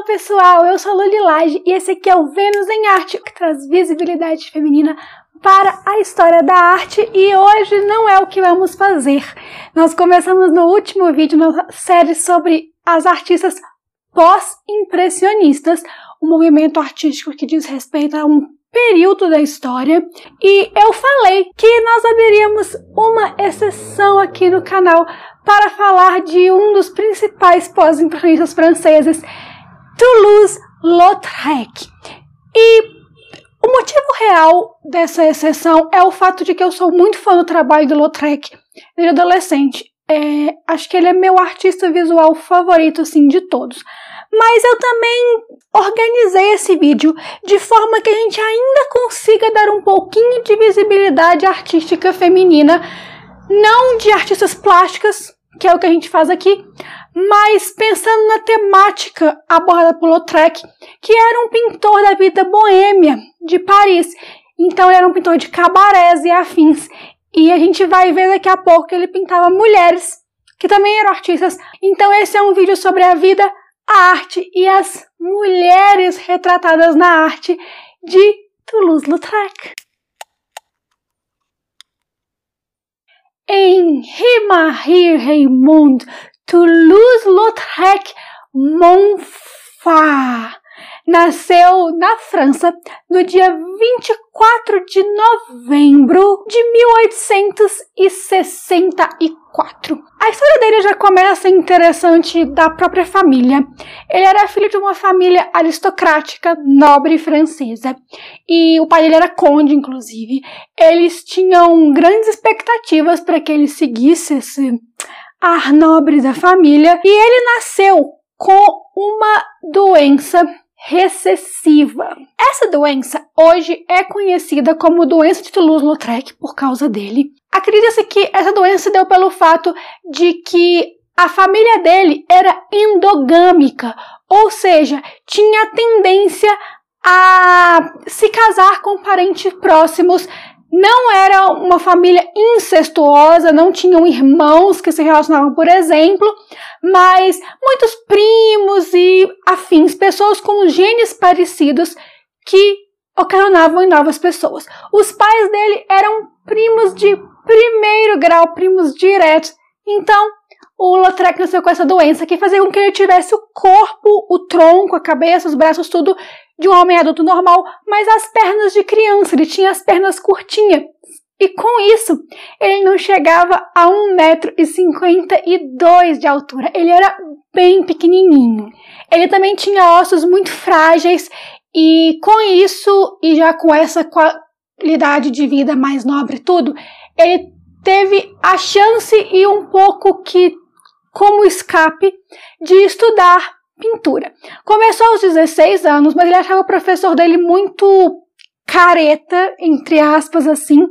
Olá pessoal, eu sou a Lulilage e esse aqui é o Vênus em Arte, que traz visibilidade feminina para a história da arte e hoje não é o que vamos fazer. Nós começamos no último vídeo na série sobre as artistas pós-impressionistas, um movimento artístico que diz respeito a um período da história e eu falei que nós abriríamos uma exceção aqui no canal para falar de um dos principais pós-impressionistas franceses, Toulouse-Lautrec. E o motivo real dessa exceção é o fato de que eu sou muito fã do trabalho do Lautrec desde adolescente. É, acho que ele é meu artista visual favorito, assim, de todos. Mas eu também organizei esse vídeo de forma que a gente ainda consiga dar um pouquinho de visibilidade artística feminina, não de artistas plásticas, que é o que a gente faz aqui, mas pensando na temática abordada por Lautrec, que era um pintor da vida boêmia de Paris. Então ele era um pintor de cabarés e afins. E a gente vai ver daqui a pouco que ele pintava mulheres, que também eram artistas. Então esse é um vídeo sobre a vida, a arte e as mulheres retratadas na arte de Toulouse-Lautrec. Henri Marie Raymond Toulouse-Lautrec Montfort nasceu na França no dia 24 de novembro de 1864. A história dele já começa interessante da própria família. Ele era filho de uma família aristocrática, nobre francesa, e o pai dele era conde, inclusive. Eles tinham grandes expectativas para que ele seguisse esse ar nobre da família, e ele nasceu com uma doença recessiva. Essa doença hoje é conhecida como doença de Toulouse-Lautrec por causa dele. Acredita-se que essa doença deu pelo fato de que a família dele era endogâmica, ou seja, tinha tendência a se casar com parentes próximos não era uma família incestuosa, não tinham irmãos que se relacionavam, por exemplo, mas muitos primos e afins, pessoas com genes parecidos que ocasionavam em novas pessoas. Os pais dele eram primos de primeiro grau, primos diretos. Então, o Lautrec nasceu com essa doença que fazia com que ele tivesse o corpo, o tronco, a cabeça, os braços, tudo de um homem adulto normal, mas as pernas de criança, ele tinha as pernas curtinhas. E com isso, ele não chegava a 1,52m de altura. Ele era bem pequenininho. Ele também tinha ossos muito frágeis e com isso, e já com essa qualidade de vida mais nobre e tudo, ele teve a chance e um pouco que como escape de estudar pintura. Começou aos 16 anos, mas ele achava o professor dele muito careta, entre aspas, assim.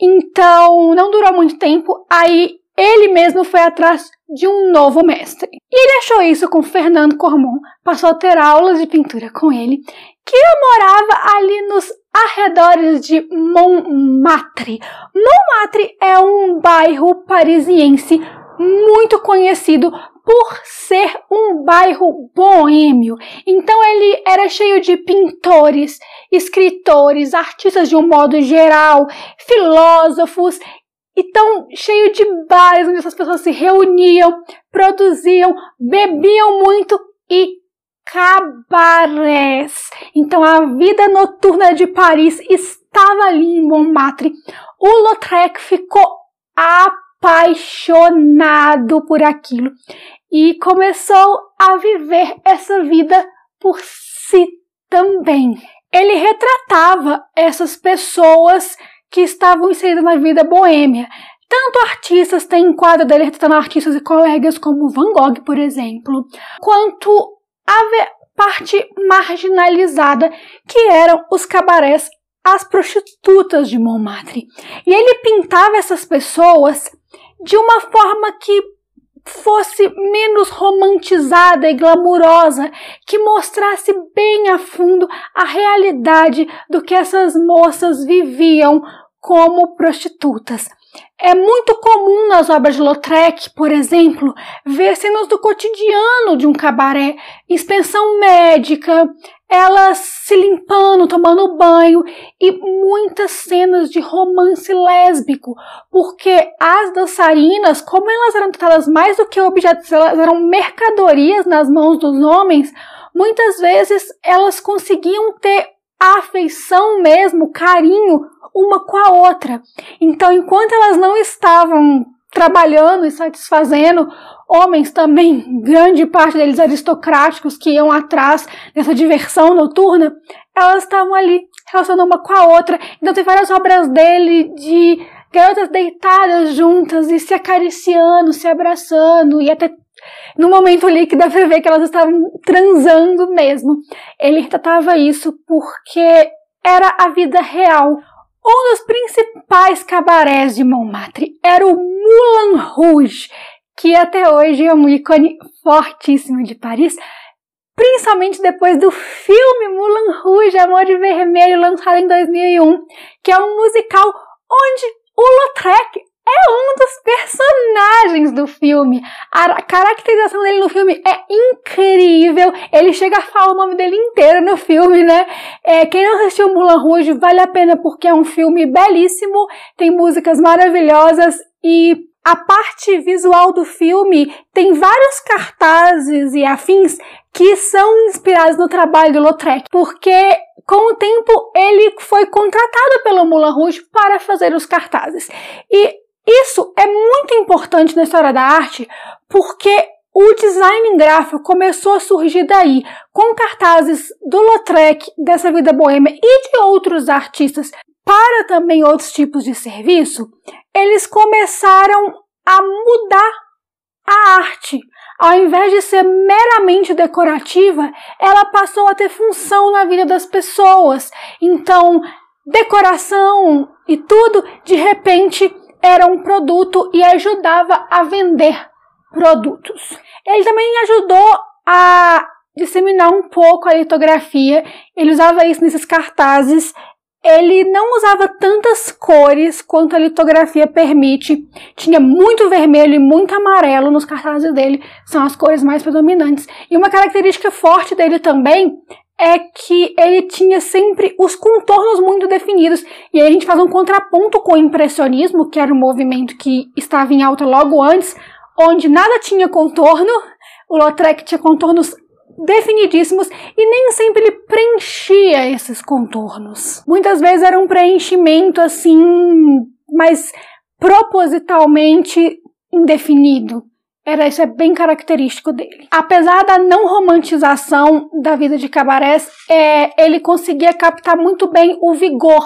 Então, não durou muito tempo. Aí, ele mesmo foi atrás de um novo mestre. E ele achou isso com Fernando Cormon, passou a ter aulas de pintura com ele, que morava ali nos arredores de Montmartre. Montmartre é um bairro parisiense muito conhecido por ser um bairro boêmio. Então ele era cheio de pintores, escritores, artistas de um modo geral, filósofos, então cheio de bares onde essas pessoas se reuniam, produziam, bebiam muito e cabarés. Então a vida noturna de Paris estava ali em Montmartre. O Lautrec ficou por aquilo e começou a viver essa vida por si também. Ele retratava essas pessoas que estavam inseridas na vida boêmia. Tanto artistas, tem quadro dele retratando artistas e colegas como Van Gogh, por exemplo, quanto a parte marginalizada que eram os cabarés, as prostitutas de Montmartre. E ele pintava essas pessoas de uma forma que fosse menos romantizada e glamurosa, que mostrasse bem a fundo a realidade do que essas moças viviam como prostitutas. É muito comum nas obras de Lautrec, por exemplo, ver cenas do cotidiano de um cabaré, inspeção médica, elas se limpando, tomando banho e muitas cenas de romance lésbico, porque as dançarinas, como elas eram tratadas mais do que objetos, elas eram mercadorias nas mãos dos homens, muitas vezes elas conseguiam ter afeição mesmo, carinho uma com a outra. Então, enquanto elas não estavam trabalhando e satisfazendo homens também, grande parte deles aristocráticos que iam atrás dessa diversão noturna, elas estavam ali relacionando uma com a outra. Então tem várias obras dele de garotas deitadas juntas e se acariciando, se abraçando e até no momento ali que dá pra ver que elas estavam transando mesmo. Ele retratava isso porque era a vida real. Um dos principais cabarés de Montmartre era o Moulin Rouge, que até hoje é um ícone fortíssimo de Paris, principalmente depois do filme Moulin Rouge, Amor de Vermelho, lançado em 2001, que é um musical onde o Lautrec é um dos personagens do filme. A caracterização dele no filme é incrível. Ele chega a falar o nome dele inteiro no filme, né? É, quem não assistiu Mulan Rouge vale a pena porque é um filme belíssimo, tem músicas maravilhosas e a parte visual do filme tem vários cartazes e afins que são inspirados no trabalho do Lautrec, porque com o tempo ele foi contratado pelo Moulin Rouge para fazer os cartazes. E isso é muito importante na história da arte porque o design gráfico começou a surgir daí, com cartazes do Lautrec, dessa vida boêmia e de outros artistas para também outros tipos de serviço, eles começaram a mudar a arte. Ao invés de ser meramente decorativa, ela passou a ter função na vida das pessoas. Então, decoração e tudo, de repente, era um produto e ajudava a vender produtos. Ele também ajudou a disseminar um pouco a litografia, ele usava isso nesses cartazes. Ele não usava tantas cores quanto a litografia permite. Tinha muito vermelho e muito amarelo nos cartazes dele, são as cores mais predominantes. E uma característica forte dele também é que ele tinha sempre os contornos muito definidos. E aí a gente faz um contraponto com o impressionismo, que era um movimento que estava em alta logo antes, onde nada tinha contorno. O Lautrec tinha contornos definidíssimos e nem sempre ele preenchia esses contornos. Muitas vezes era um preenchimento assim, mas propositalmente indefinido. Era isso é bem característico dele. Apesar da não romantização da vida de cabarés, é, ele conseguia captar muito bem o vigor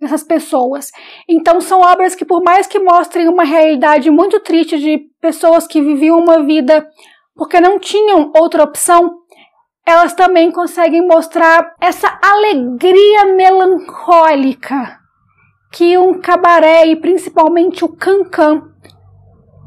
dessas pessoas. Então são obras que por mais que mostrem uma realidade muito triste de pessoas que viviam uma vida porque não tinham outra opção, elas também conseguem mostrar essa alegria melancólica que um cabaré e principalmente o cancan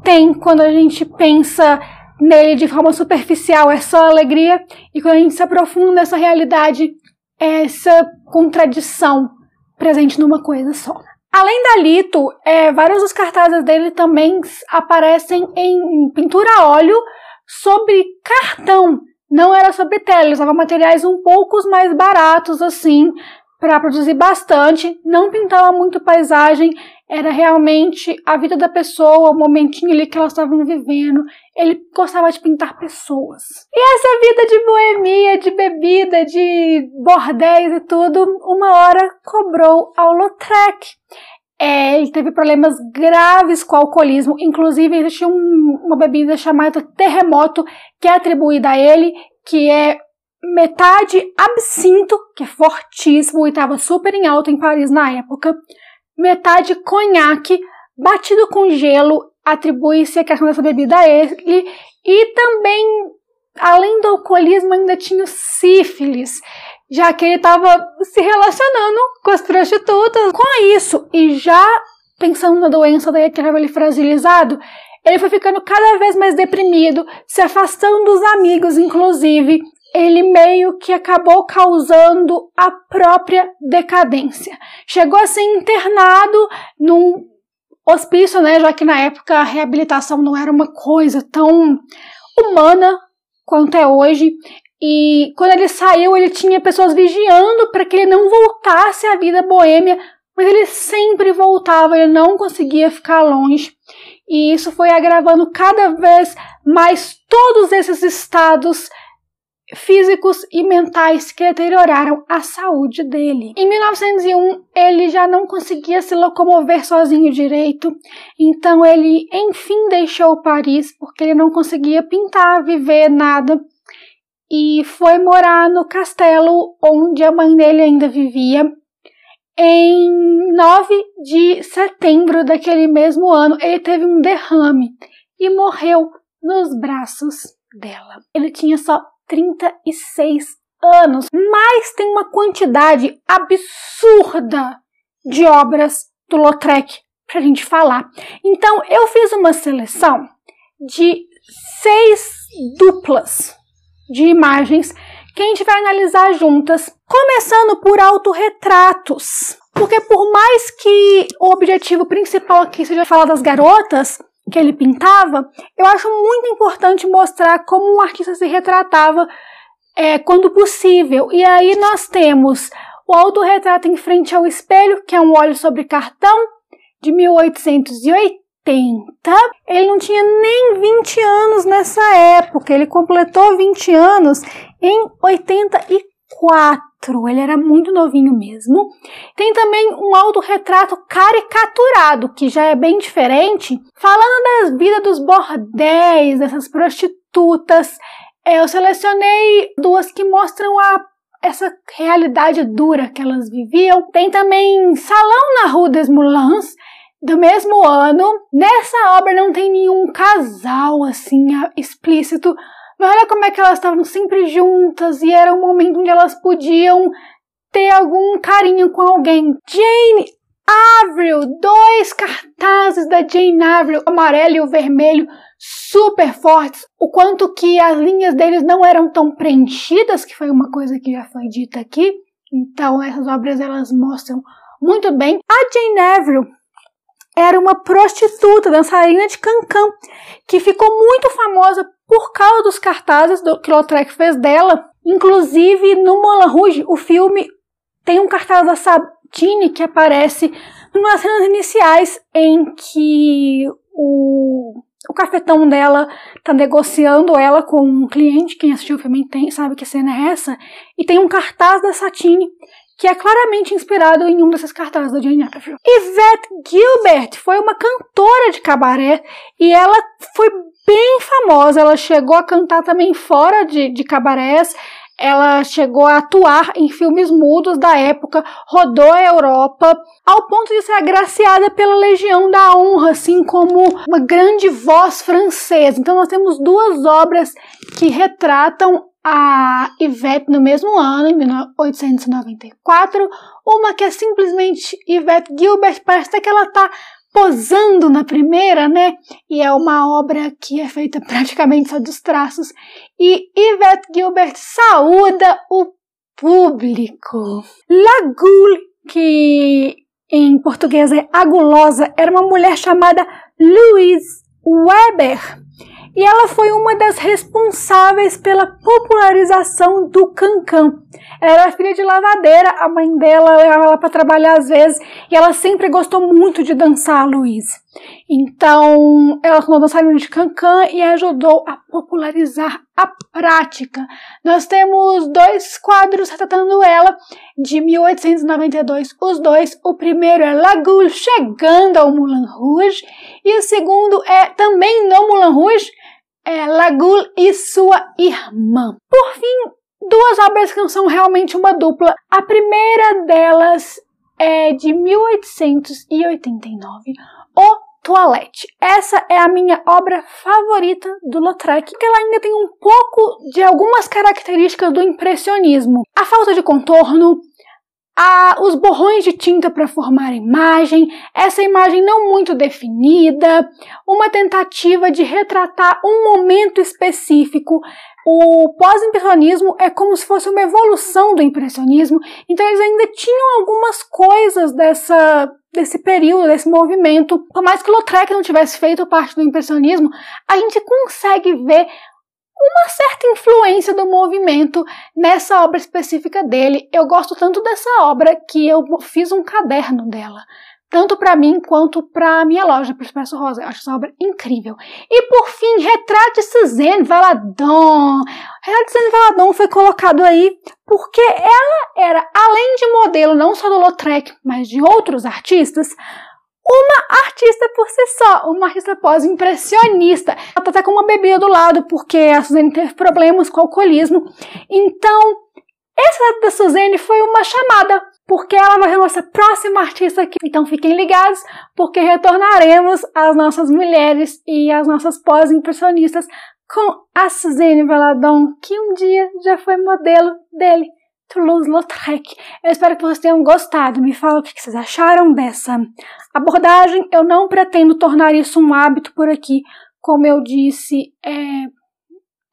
tem quando a gente pensa nele de forma superficial, é só alegria, e quando a gente se aprofunda nessa realidade, é essa contradição presente numa coisa só. Além da Lito, é, vários dos cartazes dele também aparecem em pintura a óleo sobre cartão. Não era sobre tela, ele usava materiais um pouco mais baratos assim, para produzir bastante, não pintava muito paisagem, era realmente a vida da pessoa, o momentinho ali que elas estavam vivendo. Ele gostava de pintar pessoas. E essa vida de boemia, de bebida, de bordéis e tudo, uma hora cobrou ao Lautrec. É, ele teve problemas graves com o alcoolismo, inclusive existia um, uma bebida chamada terremoto que é atribuída a ele, que é metade absinto, que é fortíssimo e estava super em alta em Paris na época, metade conhaque batido com gelo, atribui-se a questão dessa bebida a ele, e também, além do alcoolismo, ainda tinha sífilis, já que ele estava se relacionando com as prostitutas. Com isso, e já pensando na doença daí que estava ele fragilizado, ele foi ficando cada vez mais deprimido, se afastando dos amigos, inclusive, ele meio que acabou causando a própria decadência. Chegou a ser internado num hospício, né, já que na época a reabilitação não era uma coisa tão humana quanto é hoje. E quando ele saiu, ele tinha pessoas vigiando para que ele não voltasse à vida boêmia, mas ele sempre voltava, ele não conseguia ficar longe. E isso foi agravando cada vez mais todos esses estados físicos e mentais que deterioraram a saúde dele. Em 1901, ele já não conseguia se locomover sozinho direito, então ele enfim deixou Paris porque ele não conseguia pintar, viver nada e foi morar no castelo onde a mãe dele ainda vivia. Em 9 de setembro daquele mesmo ano, ele teve um derrame e morreu nos braços dela. Ele tinha só 36 anos, mas tem uma quantidade absurda de obras do Lautrec para a gente falar. Então, eu fiz uma seleção de seis duplas de imagens que a gente vai analisar juntas, começando por autorretratos. Porque por mais que o objetivo principal aqui seja falar das garotas, que ele pintava, eu acho muito importante mostrar como um artista se retratava é, quando possível. E aí nós temos o autorretrato em frente ao espelho, que é um óleo sobre cartão, de 1880. Ele não tinha nem 20 anos nessa época, ele completou 20 anos em 84 quatro. Ele era muito novinho mesmo. Tem também um autorretrato caricaturado, que já é bem diferente, falando das vidas dos bordéis, dessas prostitutas. É, eu selecionei duas que mostram a essa realidade dura que elas viviam. Tem também Salão na Rue des Moulins, do mesmo ano. Nessa obra não tem nenhum casal assim explícito, mas olha como é que elas estavam sempre juntas e era um momento onde elas podiam ter algum carinho com alguém. Jane Avril, dois cartazes da Jane Avril, o amarelo e o vermelho, super fortes. O quanto que as linhas deles não eram tão preenchidas, que foi uma coisa que já foi dita aqui. Então essas obras elas mostram muito bem. A Jane Avril era uma prostituta, dançarina de cancan, que ficou muito famosa por causa dos cartazes do, que Lautrec fez dela. Inclusive, no Moulin Rouge, o filme tem um cartaz da Sabine que aparece nas cenas iniciais em que o, o cafetão dela tá negociando ela com um cliente. Quem assistiu o filme tem, sabe que cena é essa. E tem um cartaz da Satine que é claramente inspirado em um desses cartazes da Jane Avril. Yvette Gilbert foi uma cantora de cabaré e ela foi bem famosa. Ela chegou a cantar também fora de, de cabarés. Ela chegou a atuar em filmes mudos da época, rodou a Europa, ao ponto de ser agraciada pela Legião da Honra, assim como uma grande voz francesa. Então nós temos duas obras que retratam a Yvette no mesmo ano, em 1894, uma que é simplesmente Yvette Gilbert, parece que ela está posando na primeira, né? E é uma obra que é feita praticamente só dos traços. E Yvette Gilbert saúda o público. Lagoule, que em português é agulosa, era uma mulher chamada Louise Weber e ela foi uma das responsáveis pela popularização do cancan. Ela era filha de lavadeira, a mãe dela levava ela para trabalhar às vezes, e ela sempre gostou muito de dançar, Luiz. Então, ela tornou dançarina de cancan e ajudou a popularizar a prática. Nós temos dois quadros retratando ela de 1892, os dois. O primeiro é Lagoule chegando ao Moulin Rouge e o segundo é também no Moulin Rouge, é e sua irmã. Por fim, duas obras que não são realmente uma dupla. A primeira delas é de 1889, O Toilette. Essa é a minha obra favorita do Lautrec, que ela ainda tem um pouco de algumas características do impressionismo. A falta de contorno, a, os borrões de tinta para formar a imagem, essa imagem não muito definida, uma tentativa de retratar um momento específico. O pós-impressionismo é como se fosse uma evolução do impressionismo, então eles ainda tinham algumas coisas dessa desse período, desse movimento. Por mais que Lautrec não tivesse feito parte do impressionismo, a gente consegue ver uma certa influência do movimento nessa obra específica dele. Eu gosto tanto dessa obra que eu fiz um caderno dela. Tanto para mim quanto para minha loja, para o Expresso Rosa. Eu acho essa obra incrível. E por fim, Retrato de Suzanne Valadon. Retrato de Suzanne Valadon foi colocado aí porque ela era, além de modelo não só do Lautrec, mas de outros artistas, uma artista por si só, uma artista pós-impressionista. Ela tá até com uma bebida do lado, porque a Suzane teve problemas com o alcoolismo. Então, essa da Suzane foi uma chamada, porque ela vai ser nossa próxima artista aqui. Então fiquem ligados, porque retornaremos às nossas mulheres e às nossas pós-impressionistas com a Suzane Valadon, que um dia já foi modelo dele. Toulouse-Lautrec. Eu espero que vocês tenham gostado. Me fala o que vocês acharam dessa abordagem. Eu não pretendo tornar isso um hábito por aqui. Como eu disse, é,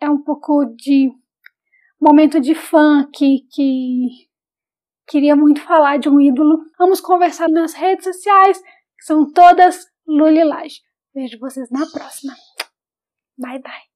é um pouco de momento de fã que, que queria muito falar de um ídolo. Vamos conversar nas redes sociais, que são todas Lulilage. Vejo vocês na próxima. Bye, bye.